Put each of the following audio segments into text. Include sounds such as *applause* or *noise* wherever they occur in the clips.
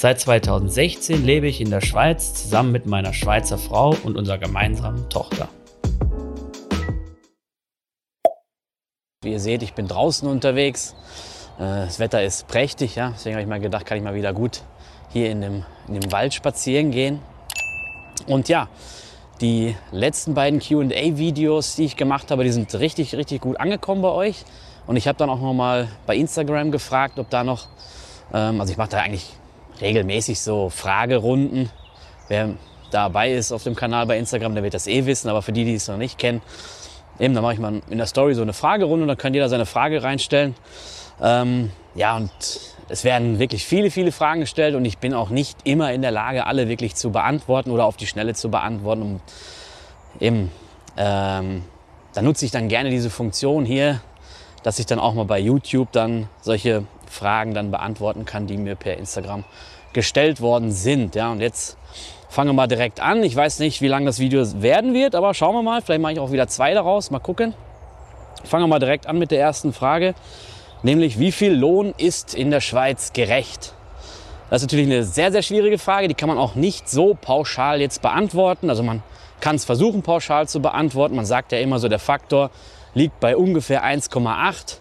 Seit 2016 lebe ich in der Schweiz zusammen mit meiner Schweizer Frau und unserer gemeinsamen Tochter. Wie ihr seht, ich bin draußen unterwegs. Äh, das Wetter ist prächtig, ja? deswegen habe ich mal gedacht, kann ich mal wieder gut hier in dem, in dem Wald spazieren gehen. Und ja, die letzten beiden QA-Videos, die ich gemacht habe, die sind richtig, richtig gut angekommen bei euch. Und ich habe dann auch noch mal bei Instagram gefragt, ob da noch, ähm, also ich mache da eigentlich regelmäßig so Fragerunden. Wer dabei ist auf dem Kanal bei Instagram, der wird das eh wissen, aber für die, die es noch nicht kennen, eben, da mache ich mal in der Story so eine Fragerunde und dann kann jeder seine Frage reinstellen. Ähm, ja, und es werden wirklich viele, viele Fragen gestellt und ich bin auch nicht immer in der Lage, alle wirklich zu beantworten oder auf die Schnelle zu beantworten. Und eben, ähm, da nutze ich dann gerne diese Funktion hier, dass ich dann auch mal bei YouTube dann solche Fragen dann beantworten kann, die mir per Instagram gestellt worden sind. Ja, und jetzt fangen wir mal direkt an. Ich weiß nicht, wie lang das Video werden wird, aber schauen wir mal. Vielleicht mache ich auch wieder zwei daraus. Mal gucken. Fangen wir mal direkt an mit der ersten Frage nämlich wie viel Lohn ist in der Schweiz gerecht? Das ist natürlich eine sehr, sehr schwierige Frage, die kann man auch nicht so pauschal jetzt beantworten. Also man kann es versuchen pauschal zu beantworten. Man sagt ja immer so, der Faktor liegt bei ungefähr 1,8.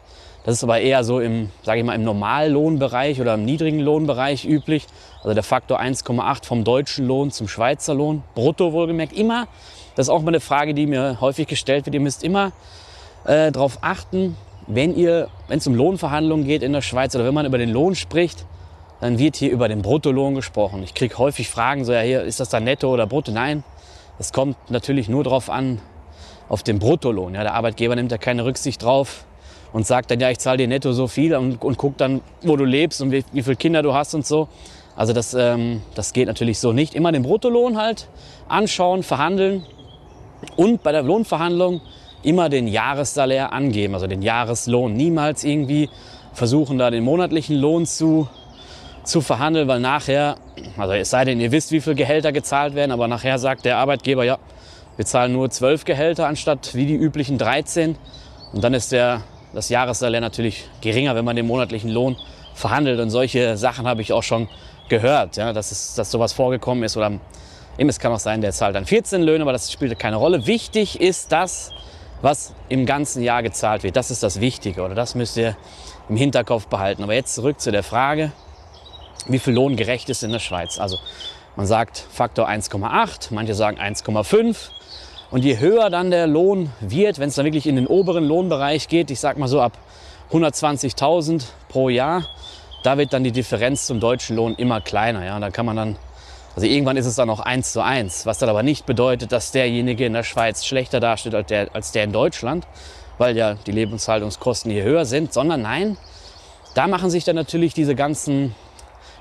Das ist aber eher so im, sage ich mal, im Normallohnbereich oder im niedrigen Lohnbereich üblich. Also der Faktor 1,8 vom deutschen Lohn zum Schweizer Lohn, brutto wohlgemerkt. Immer, das ist auch mal eine Frage, die mir häufig gestellt wird. Ihr müsst immer äh, darauf achten, wenn es um Lohnverhandlungen geht in der Schweiz oder wenn man über den Lohn spricht, dann wird hier über den Bruttolohn gesprochen. Ich kriege häufig Fragen, so ja, hier ist das dann netto oder brutto? Nein, es kommt natürlich nur darauf an, auf den Bruttolohn. Ja, der Arbeitgeber nimmt da keine Rücksicht drauf und sagt dann, ja, ich zahle dir netto so viel und, und guckt dann, wo du lebst und wie, wie viele Kinder du hast und so. Also das, ähm, das geht natürlich so nicht. Immer den Bruttolohn halt anschauen, verhandeln und bei der Lohnverhandlung immer den Jahressalär angeben, also den Jahreslohn. Niemals irgendwie versuchen, da den monatlichen Lohn zu, zu verhandeln, weil nachher, also es sei denn, ihr wisst, wie viele Gehälter gezahlt werden, aber nachher sagt der Arbeitgeber, ja, wir zahlen nur 12 Gehälter anstatt wie die üblichen 13. Und dann ist der, das Jahressalär natürlich geringer, wenn man den monatlichen Lohn verhandelt. Und solche Sachen habe ich auch schon gehört, ja, dass, es, dass sowas vorgekommen ist. Oder eben, es kann auch sein, der zahlt dann 14 Löhne, aber das spielt keine Rolle. Wichtig ist das, was im ganzen Jahr gezahlt wird. Das ist das Wichtige oder das müsst ihr im Hinterkopf behalten. Aber jetzt zurück zu der Frage, wie viel Lohn gerecht ist in der Schweiz. Also man sagt Faktor 1,8, manche sagen 1,5. Und je höher dann der Lohn wird, wenn es dann wirklich in den oberen Lohnbereich geht, ich sag mal so ab 120.000 pro Jahr, da wird dann die Differenz zum deutschen Lohn immer kleiner. Ja? Da kann man dann also irgendwann ist es dann auch eins zu eins, was dann aber nicht bedeutet, dass derjenige in der Schweiz schlechter dasteht als der, als der in Deutschland, weil ja die Lebenshaltungskosten hier höher sind, sondern nein, da machen sich dann natürlich diese ganzen,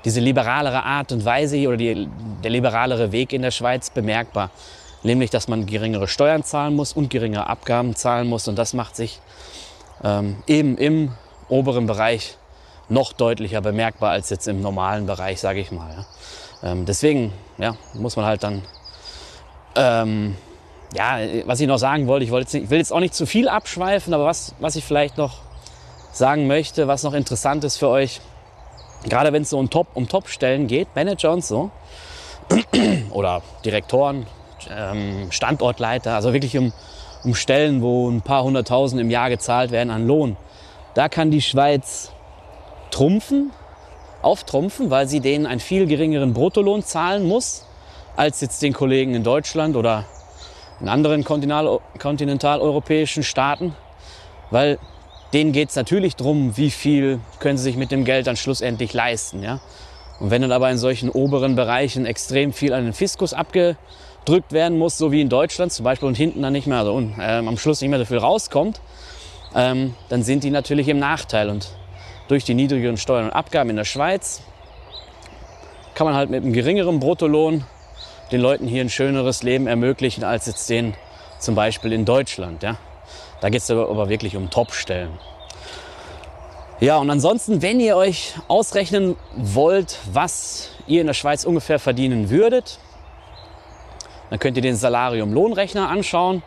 diese liberalere Art und Weise oder die, der liberalere Weg in der Schweiz bemerkbar. Nämlich, dass man geringere Steuern zahlen muss und geringere Abgaben zahlen muss. Und das macht sich ähm, eben im oberen Bereich noch deutlicher bemerkbar als jetzt im normalen Bereich, sage ich mal. Ja. Ähm, deswegen ja, muss man halt dann, ähm, ja, was ich noch sagen wollte, ich, wollte jetzt nicht, ich will jetzt auch nicht zu viel abschweifen, aber was, was ich vielleicht noch sagen möchte, was noch interessant ist für euch, gerade wenn es so um, Top, um Top-Stellen geht, Manager und so, *clears throat* oder Direktoren, ähm, Standortleiter, also wirklich um, um Stellen, wo ein paar hunderttausend im Jahr gezahlt werden an Lohn, da kann die Schweiz trumpfen, auftrumpfen, weil sie denen einen viel geringeren Bruttolohn zahlen muss, als jetzt den Kollegen in Deutschland oder in anderen kontinentaleuropäischen Staaten. Weil denen geht es natürlich darum, wie viel können sie sich mit dem Geld dann schlussendlich leisten. Ja? Und wenn dann aber in solchen oberen Bereichen extrem viel an den Fiskus abgedrückt werden muss, so wie in Deutschland zum Beispiel, und hinten dann nicht mehr, also äh, am Schluss nicht mehr so viel rauskommt, ähm, dann sind die natürlich im Nachteil. Und durch die niedrigeren Steuern und Abgaben in der Schweiz kann man halt mit einem geringeren Bruttolohn den Leuten hier ein schöneres Leben ermöglichen als jetzt den zum Beispiel in Deutschland. Ja? Da geht es aber wirklich um Top-Stellen. Ja, und ansonsten, wenn ihr euch ausrechnen wollt, was ihr in der Schweiz ungefähr verdienen würdet, dann könnt ihr den Salarium-Lohnrechner anschauen.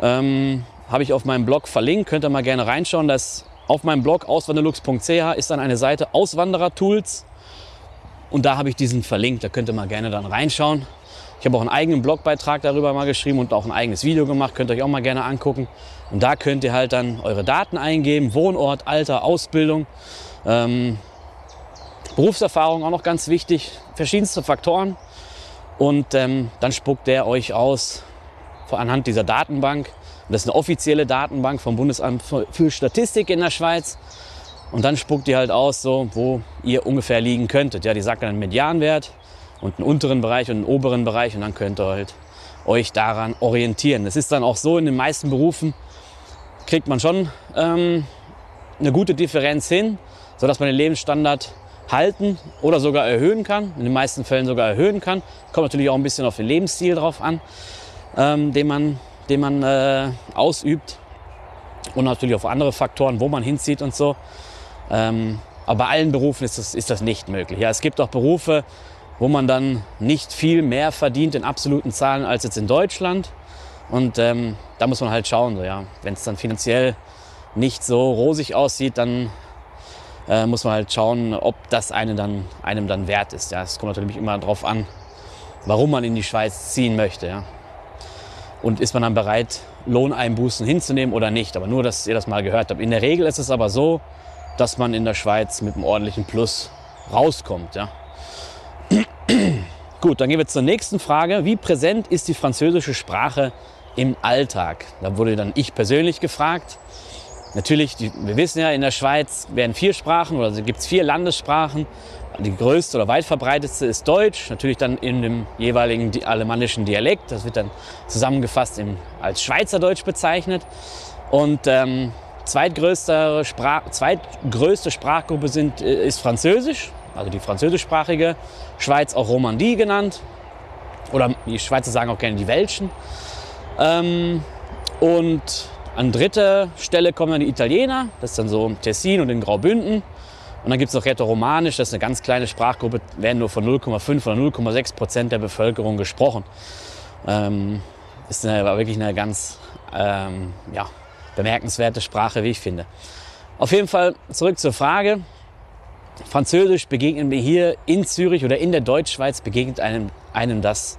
Ähm, Habe ich auf meinem Blog verlinkt, könnt ihr mal gerne reinschauen. Das auf meinem Blog auswanderlux.ch ist dann eine Seite Auswanderer-Tools. Und da habe ich diesen verlinkt, da könnt ihr mal gerne dann reinschauen. Ich habe auch einen eigenen Blogbeitrag darüber mal geschrieben und auch ein eigenes Video gemacht, könnt ihr euch auch mal gerne angucken. Und da könnt ihr halt dann eure Daten eingeben, Wohnort, Alter, Ausbildung, ähm, Berufserfahrung auch noch ganz wichtig, verschiedenste Faktoren. Und ähm, dann spuckt der euch aus anhand dieser Datenbank. das ist eine offizielle Datenbank vom Bundesamt für Statistik in der Schweiz. Und dann spuckt die halt aus, so, wo ihr ungefähr liegen könntet. Ja, die sagt dann einen Medianwert und einen unteren Bereich und einen oberen Bereich und dann könnt ihr halt euch daran orientieren. Es ist dann auch so, in den meisten Berufen kriegt man schon ähm, eine gute Differenz hin, sodass man den Lebensstandard halten oder sogar erhöhen kann. In den meisten Fällen sogar erhöhen kann. Kommt natürlich auch ein bisschen auf den Lebensstil drauf an, ähm, den man, den man äh, ausübt. Und natürlich auf andere Faktoren, wo man hinzieht und so. Ähm, aber bei allen Berufen ist das, ist das nicht möglich. Ja, es gibt auch Berufe, wo man dann nicht viel mehr verdient in absoluten Zahlen als jetzt in Deutschland. Und ähm, da muss man halt schauen. So, ja. Wenn es dann finanziell nicht so rosig aussieht, dann äh, muss man halt schauen, ob das eine dann, einem dann wert ist. Ja. Es kommt natürlich immer darauf an, warum man in die Schweiz ziehen möchte. Ja. Und ist man dann bereit, Lohneinbußen hinzunehmen oder nicht. Aber nur, dass ihr das mal gehört habt. In der Regel ist es aber so, dass man in der Schweiz mit einem ordentlichen Plus rauskommt. Ja? *clears throat* Gut, dann gehen wir zur nächsten Frage. Wie präsent ist die französische Sprache im Alltag? Da wurde dann ich persönlich gefragt. Natürlich, die, wir wissen ja, in der Schweiz werden vier Sprachen oder gibt es vier Landessprachen. Die größte oder weit verbreitetste ist Deutsch, natürlich dann in dem jeweiligen alemannischen Dialekt. Das wird dann zusammengefasst im, als Schweizerdeutsch bezeichnet. Und ähm, Zweitgrößte, Sprach, zweitgrößte Sprachgruppe sind, äh, ist Französisch, also die französischsprachige Schweiz, auch Romandie genannt. Oder die Schweizer sagen auch gerne die Welschen. Ähm, und an dritter Stelle kommen dann die Italiener, das ist dann so Tessin und in Graubünden. Und dann gibt es noch Rätoromanisch, das ist eine ganz kleine Sprachgruppe, werden nur von 0,5 oder 0,6 Prozent der Bevölkerung gesprochen. Ähm, ist eine, wirklich eine ganz ähm, ja, bemerkenswerte Sprache, wie ich finde. Auf jeden Fall zurück zur Frage. Französisch begegnen wir hier in Zürich oder in der Deutschschweiz begegnet einem, einem das,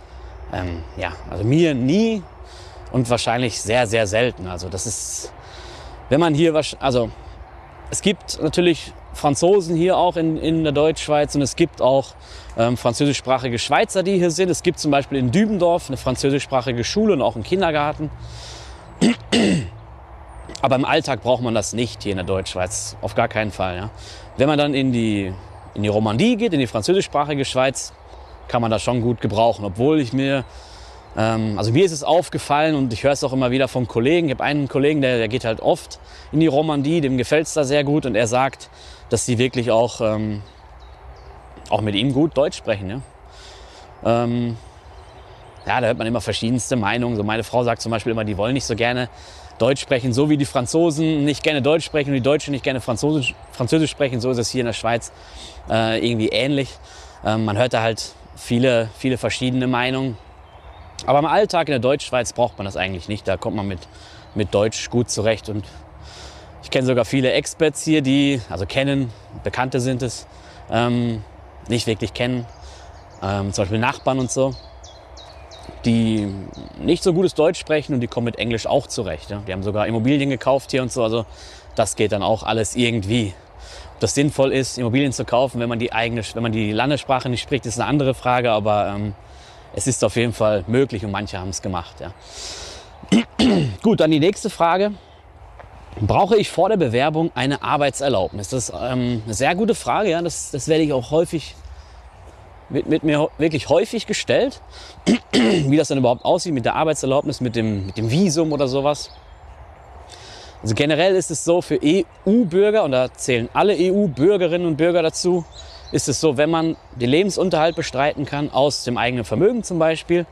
ähm, ja, also mir nie und wahrscheinlich sehr, sehr selten. Also das ist, wenn man hier, also es gibt natürlich Franzosen hier auch in, in der Deutschschweiz und es gibt auch ähm, französischsprachige Schweizer, die hier sind. Es gibt zum Beispiel in Dübendorf eine französischsprachige Schule und auch einen Kindergarten. Aber im Alltag braucht man das nicht hier in der Deutschschweiz, auf gar keinen Fall. Ja. Wenn man dann in die, in die Romandie geht, in die französischsprachige Schweiz, kann man das schon gut gebrauchen. Obwohl ich mir, also mir ist es aufgefallen und ich höre es auch immer wieder von Kollegen. Ich habe einen Kollegen, der, der geht halt oft in die Romandie, dem gefällt es da sehr gut und er sagt, dass sie wirklich auch, ähm, auch mit ihm gut Deutsch sprechen. Ja. Ähm, ja, da hört man immer verschiedenste Meinungen. So meine Frau sagt zum Beispiel immer, die wollen nicht so gerne Deutsch sprechen, so wie die Franzosen nicht gerne Deutsch sprechen und die Deutschen nicht gerne Französisch, Französisch sprechen, so ist es hier in der Schweiz äh, irgendwie ähnlich. Ähm, man hört da halt viele, viele verschiedene Meinungen. Aber im Alltag in der Deutschschweiz braucht man das eigentlich nicht. Da kommt man mit, mit Deutsch gut zurecht. Und ich kenne sogar viele Experts hier, die, also kennen, Bekannte sind es, ähm, nicht wirklich kennen. Ähm, zum Beispiel Nachbarn und so die nicht so gutes Deutsch sprechen und die kommen mit Englisch auch zurecht. Ja. Die haben sogar Immobilien gekauft hier und so. Also das geht dann auch alles irgendwie. Ob das sinnvoll ist, Immobilien zu kaufen, wenn man die eigene, wenn man die Landessprache nicht spricht, ist eine andere Frage. Aber ähm, es ist auf jeden Fall möglich und manche haben es gemacht. Ja. *clears throat* Gut, dann die nächste Frage. Brauche ich vor der Bewerbung eine Arbeitserlaubnis? Das ist ähm, eine sehr gute Frage. Ja. Das, das werde ich auch häufig wird, wird mir wirklich häufig gestellt, *clears throat* wie das dann überhaupt aussieht mit der Arbeitserlaubnis, mit dem, mit dem Visum oder sowas. Also generell ist es so für EU-Bürger, und da zählen alle EU-Bürgerinnen und Bürger dazu, ist es so, wenn man den Lebensunterhalt bestreiten kann, aus dem eigenen Vermögen zum Beispiel,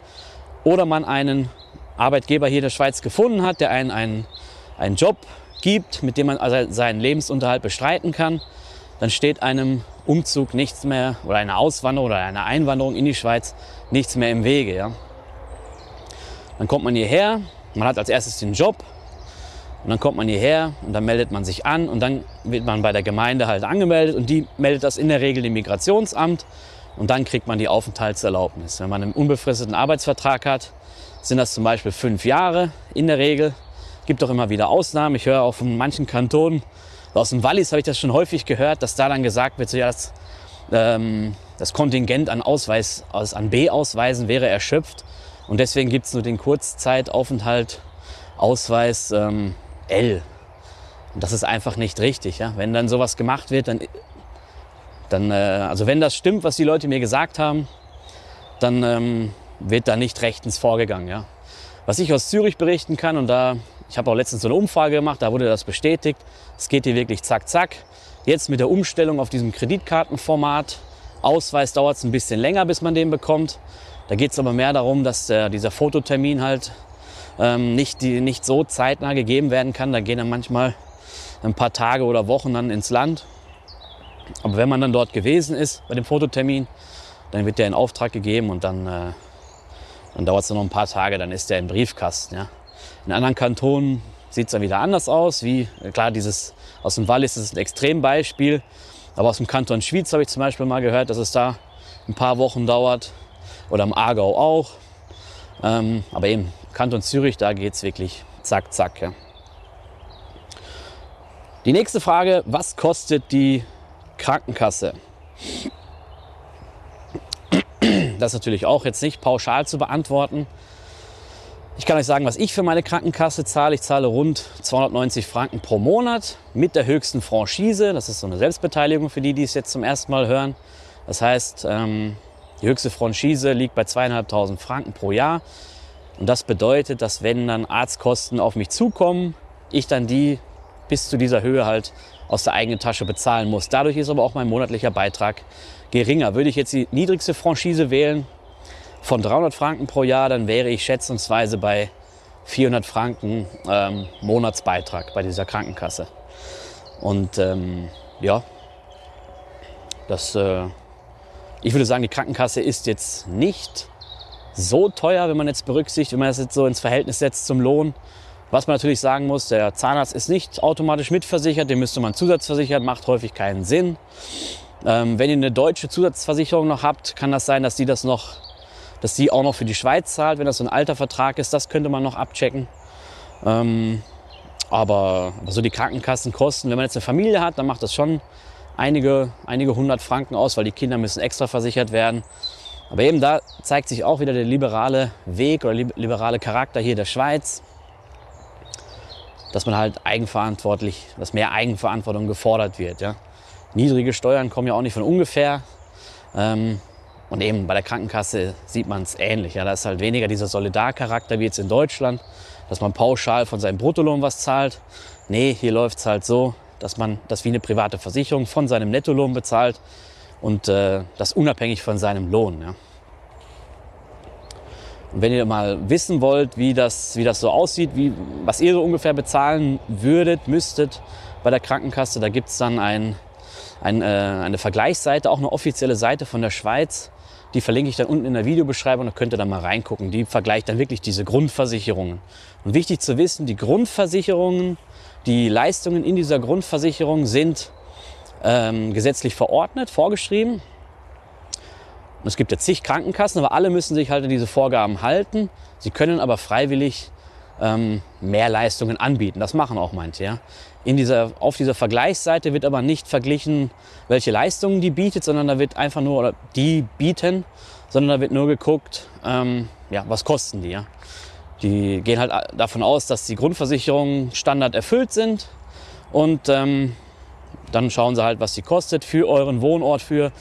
oder man einen Arbeitgeber hier in der Schweiz gefunden hat, der einen, einen, einen Job gibt, mit dem man also seinen Lebensunterhalt bestreiten kann, dann steht einem Umzug nichts mehr oder einer Auswanderung oder einer Einwanderung in die Schweiz nichts mehr im Wege. Ja? Dann kommt man hierher, man hat als erstes den Job und dann kommt man hierher und dann meldet man sich an und dann wird man bei der Gemeinde halt angemeldet und die meldet das in der Regel dem Migrationsamt und dann kriegt man die Aufenthaltserlaubnis. Wenn man einen unbefristeten Arbeitsvertrag hat, sind das zum Beispiel fünf Jahre in der Regel. Gibt auch immer wieder Ausnahmen. Ich höre auch von manchen Kantonen, aus dem Wallis habe ich das schon häufig gehört, dass da dann gesagt wird, so, ja, das, ähm, das Kontingent an, Ausweis, an B-Ausweisen wäre erschöpft. Und deswegen gibt es nur den Kurzzeitaufenthalt Ausweis ähm, L. Und das ist einfach nicht richtig. Ja? Wenn dann sowas gemacht wird, dann, dann äh, also wenn das stimmt, was die Leute mir gesagt haben, dann ähm, wird da nicht rechtens vorgegangen. Ja? Was ich aus Zürich berichten kann, und da, ich habe auch letztens so eine Umfrage gemacht, da wurde das bestätigt, es geht hier wirklich zack, zack. Jetzt mit der Umstellung auf diesem Kreditkartenformat, Ausweis dauert es ein bisschen länger, bis man den bekommt. Da geht es aber mehr darum, dass der, dieser Fototermin halt ähm, nicht, die, nicht so zeitnah gegeben werden kann. Da gehen dann manchmal ein paar Tage oder Wochen dann ins Land. Aber wenn man dann dort gewesen ist bei dem Fototermin, dann wird der in Auftrag gegeben und dann äh, dann dauert es noch ein paar Tage, dann ist der im Briefkasten. Ja. In anderen Kantonen sieht es dann wieder anders aus. Wie, klar, dieses aus dem Wallis ist ein Extrembeispiel. Aber aus dem Kanton Schwyz habe ich zum Beispiel mal gehört, dass es da ein paar Wochen dauert. Oder im Aargau auch. Ähm, aber eben Kanton Zürich, da geht es wirklich zack, zack. Ja. Die nächste Frage, was kostet die Krankenkasse? Das ist natürlich auch jetzt nicht pauschal zu beantworten. Ich kann euch sagen, was ich für meine Krankenkasse zahle. Ich zahle rund 290 Franken pro Monat mit der höchsten Franchise. Das ist so eine Selbstbeteiligung für die, die es jetzt zum ersten Mal hören. Das heißt, ähm, die höchste Franchise liegt bei zweieinhalbtausend Franken pro Jahr. Und das bedeutet, dass wenn dann Arztkosten auf mich zukommen, ich dann die bis zu dieser Höhe halt aus der eigenen Tasche bezahlen muss. Dadurch ist aber auch mein monatlicher Beitrag geringer. Würde ich jetzt die niedrigste Franchise wählen von 300 Franken pro Jahr, dann wäre ich schätzungsweise bei 400 Franken ähm, Monatsbeitrag bei dieser Krankenkasse. Und ähm, ja, das, äh, ich würde sagen, die Krankenkasse ist jetzt nicht so teuer, wenn man jetzt berücksichtigt, wenn man das jetzt so ins Verhältnis setzt zum Lohn. Was man natürlich sagen muss, der Zahnarzt ist nicht automatisch mitversichert, den müsste man zusatzversichern, macht häufig keinen Sinn. Ähm, wenn ihr eine deutsche Zusatzversicherung noch habt, kann das sein, dass die das noch, dass die auch noch für die Schweiz zahlt, wenn das so ein alter Vertrag ist. Das könnte man noch abchecken. Ähm, aber, aber so die Krankenkassenkosten, wenn man jetzt eine Familie hat, dann macht das schon einige, einige hundert Franken aus, weil die Kinder müssen extra versichert werden. Aber eben da zeigt sich auch wieder der liberale Weg oder liberale Charakter hier der Schweiz, dass man halt eigenverantwortlich, dass mehr Eigenverantwortung gefordert wird. Ja? Niedrige Steuern kommen ja auch nicht von ungefähr. Ähm, und eben bei der Krankenkasse sieht man es ähnlich. Ja, da ist halt weniger dieser Solidarcharakter wie jetzt in Deutschland, dass man pauschal von seinem Bruttolohn was zahlt. Nee, hier läuft es halt so, dass man das wie eine private Versicherung von seinem Nettolohn bezahlt und äh, das unabhängig von seinem Lohn. Ja. Und wenn ihr mal wissen wollt, wie das, wie das so aussieht, wie, was ihr so ungefähr bezahlen würdet, müsstet bei der Krankenkasse, da gibt es dann ein ein, äh, eine Vergleichsseite, auch eine offizielle Seite von der Schweiz. Die verlinke ich dann unten in der Videobeschreibung, da könnt ihr dann mal reingucken. Die vergleicht dann wirklich diese Grundversicherungen. Und wichtig zu wissen, die Grundversicherungen, die Leistungen in dieser Grundversicherung sind ähm, gesetzlich verordnet, vorgeschrieben. Und es gibt ja zig Krankenkassen, aber alle müssen sich halt an diese Vorgaben halten. Sie können aber freiwillig ähm, mehr Leistungen anbieten. Das machen auch manche. Ja. In dieser, auf dieser Vergleichsseite wird aber nicht verglichen, welche Leistungen die bietet, sondern da wird einfach nur, oder die bieten, sondern da wird nur geguckt, ähm, ja, was kosten die. Ja. Die gehen halt davon aus, dass die Grundversicherungen Standard erfüllt sind und ähm, dann schauen sie halt, was die kostet für euren Wohnort, für,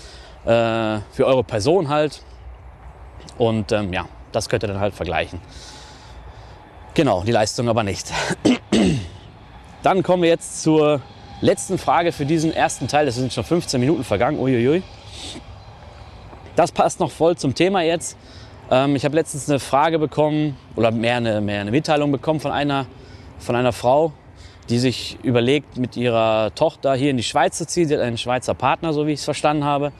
äh, für eure Person halt. Und ähm, ja, das könnt ihr dann halt vergleichen. Genau, die Leistung aber nicht. *clears throat* Dann kommen wir jetzt zur letzten Frage für diesen ersten Teil. Das sind schon 15 Minuten vergangen. Uiuiui. Das passt noch voll zum Thema jetzt. Ähm, ich habe letztens eine Frage bekommen oder mehr eine, mehr eine Mitteilung bekommen von einer, von einer Frau, die sich überlegt, mit ihrer Tochter hier in die Schweiz zu ziehen. Sie hat einen Schweizer Partner, so wie ich es verstanden habe.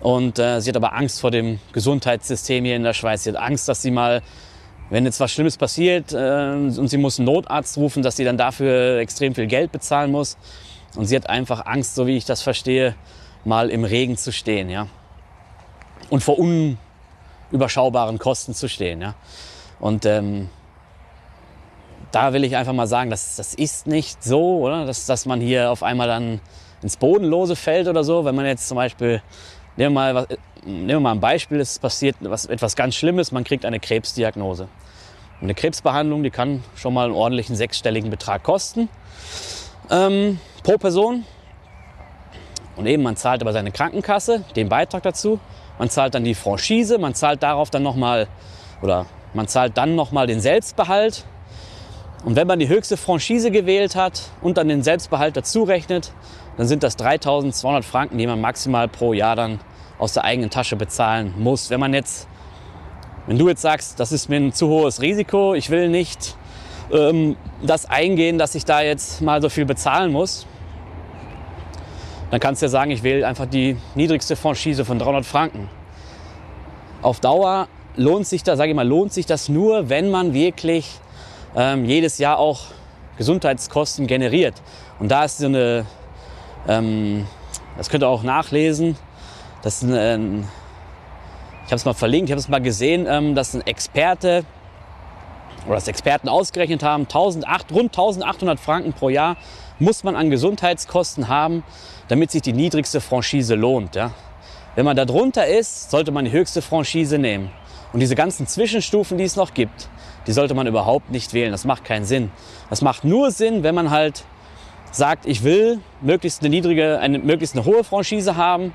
Und äh, sie hat aber Angst vor dem Gesundheitssystem hier in der Schweiz. Sie hat Angst, dass sie mal, wenn jetzt was Schlimmes passiert äh, und sie muss einen Notarzt rufen, dass sie dann dafür extrem viel Geld bezahlen muss. Und sie hat einfach Angst, so wie ich das verstehe, mal im Regen zu stehen. Ja? Und vor unüberschaubaren Kosten zu stehen. Ja? Und ähm, da will ich einfach mal sagen, das, das ist nicht so, oder? Dass, dass man hier auf einmal dann ins Bodenlose fällt oder so. Wenn man jetzt zum Beispiel, nehmen wir mal, nehmen wir mal ein Beispiel, es passiert was, etwas ganz Schlimmes, man kriegt eine Krebsdiagnose. Eine Krebsbehandlung, die kann schon mal einen ordentlichen sechsstelligen Betrag kosten ähm, pro Person. Und eben, man zahlt aber seine Krankenkasse, den Beitrag dazu. Man zahlt dann die Franchise, man zahlt darauf dann nochmal, oder man zahlt dann nochmal den Selbstbehalt und wenn man die höchste Franchise gewählt hat und dann den Selbstbehalt dazu rechnet, dann sind das 3200 Franken, die man maximal pro Jahr dann aus der eigenen Tasche bezahlen muss. Wenn man jetzt, wenn du jetzt sagst, das ist mir ein zu hohes Risiko, ich will nicht ähm, das eingehen, dass ich da jetzt mal so viel bezahlen muss, dann kannst du ja sagen, ich wähle einfach die niedrigste Franchise von 300 Franken. Auf Dauer lohnt sich das, sage ich mal, lohnt sich das nur, wenn man wirklich ähm, jedes Jahr auch Gesundheitskosten generiert. Und da ist so eine, ähm, das könnt ihr auch nachlesen, das ist ein, ich habe es mal verlinkt, ich habe es mal gesehen, ähm, dass ein Experte oder dass Experten ausgerechnet haben, 1800, rund 1800 Franken pro Jahr muss man an Gesundheitskosten haben, damit sich die niedrigste Franchise lohnt. Ja. Wenn man da drunter ist, sollte man die höchste Franchise nehmen. Und diese ganzen Zwischenstufen, die es noch gibt, die sollte man überhaupt nicht wählen. Das macht keinen Sinn. Das macht nur Sinn, wenn man halt sagt, ich will möglichst eine niedrige, eine, möglichst eine hohe Franchise haben,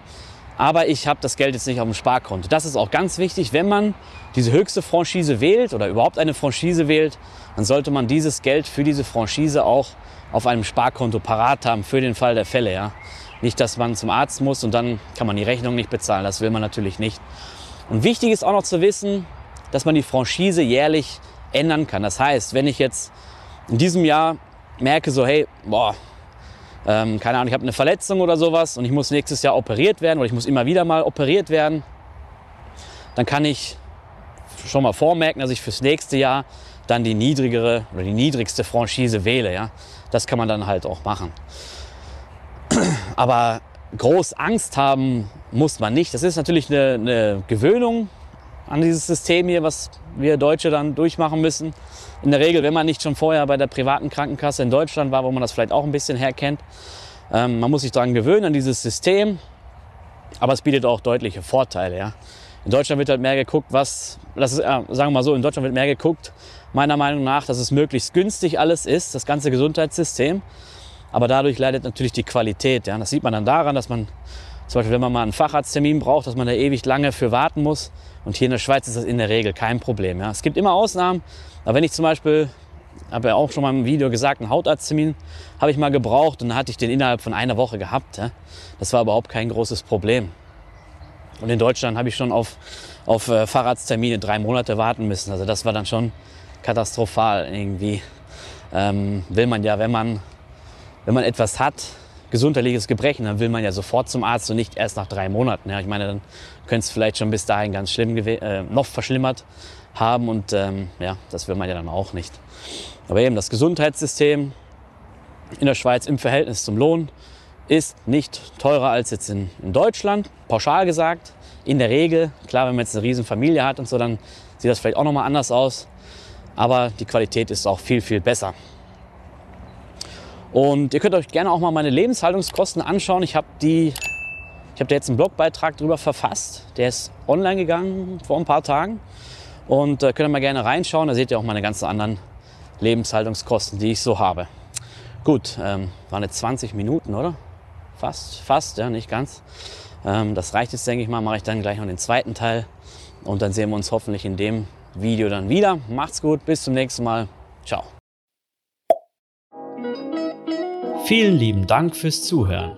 aber ich habe das Geld jetzt nicht auf dem Sparkonto. Das ist auch ganz wichtig, wenn man diese höchste Franchise wählt oder überhaupt eine Franchise wählt, dann sollte man dieses Geld für diese Franchise auch auf einem Sparkonto parat haben für den Fall der Fälle. Ja? Nicht, dass man zum Arzt muss und dann kann man die Rechnung nicht bezahlen. Das will man natürlich nicht. Und wichtig ist auch noch zu wissen, dass man die Franchise jährlich ändern kann. Das heißt, wenn ich jetzt in diesem Jahr merke, so hey, boah, ähm, keine Ahnung, ich habe eine Verletzung oder sowas und ich muss nächstes Jahr operiert werden oder ich muss immer wieder mal operiert werden, dann kann ich schon mal vormerken, dass ich fürs nächste Jahr dann die niedrigere oder die niedrigste Franchise wähle. Ja? Das kann man dann halt auch machen. Aber groß Angst haben muss man nicht. Das ist natürlich eine, eine Gewöhnung an dieses System hier, was wir Deutsche dann durchmachen müssen. In der Regel, wenn man nicht schon vorher bei der privaten Krankenkasse in Deutschland war, wo man das vielleicht auch ein bisschen herkennt. Ähm, man muss sich daran gewöhnen, an dieses System. Aber es bietet auch deutliche Vorteile. Ja. In Deutschland wird halt mehr geguckt, was, das ist, äh, sagen wir mal so, in Deutschland wird mehr geguckt, meiner Meinung nach, dass es möglichst günstig alles ist, das ganze Gesundheitssystem. Aber dadurch leidet natürlich die Qualität. Ja. Das sieht man dann daran, dass man zum Beispiel, wenn man mal einen Facharzttermin braucht, dass man da ewig lange für warten muss. Und hier in der Schweiz ist das in der Regel kein Problem. Ja. Es gibt immer Ausnahmen, aber wenn ich zum Beispiel, habe ja auch schon mal im Video gesagt, einen Hautarzttermin habe ich mal gebraucht und dann hatte ich den innerhalb von einer Woche gehabt. Ja. Das war überhaupt kein großes Problem. Und in Deutschland habe ich schon auf, auf äh, Fahrradstermine drei Monate warten müssen. Also das war dann schon katastrophal irgendwie. Ähm, will man ja, wenn man, wenn man etwas hat, gesundheitliches Gebrechen, dann will man ja sofort zum Arzt und nicht erst nach drei Monaten. Ja, ich meine, dann könnte es vielleicht schon bis dahin ganz schlimm äh, noch verschlimmert haben und ähm, ja, das will man ja dann auch nicht. Aber eben das Gesundheitssystem in der Schweiz im Verhältnis zum Lohn ist nicht teurer als jetzt in, in Deutschland, pauschal gesagt. In der Regel, klar, wenn man jetzt eine riesen Familie hat und so, dann sieht das vielleicht auch noch mal anders aus. Aber die Qualität ist auch viel, viel besser. Und ihr könnt euch gerne auch mal meine Lebenshaltungskosten anschauen. Ich habe die, ich habe da jetzt einen Blogbeitrag drüber verfasst. Der ist online gegangen vor ein paar Tagen. Und äh, könnt ihr mal gerne reinschauen. Da seht ihr auch meine ganzen anderen Lebenshaltungskosten, die ich so habe. Gut, ähm, waren jetzt 20 Minuten, oder? Fast, fast, ja, nicht ganz. Ähm, das reicht jetzt, denke ich mal. Mache ich dann gleich noch den zweiten Teil. Und dann sehen wir uns hoffentlich in dem Video dann wieder. Macht's gut, bis zum nächsten Mal. Ciao. Vielen lieben Dank fürs Zuhören.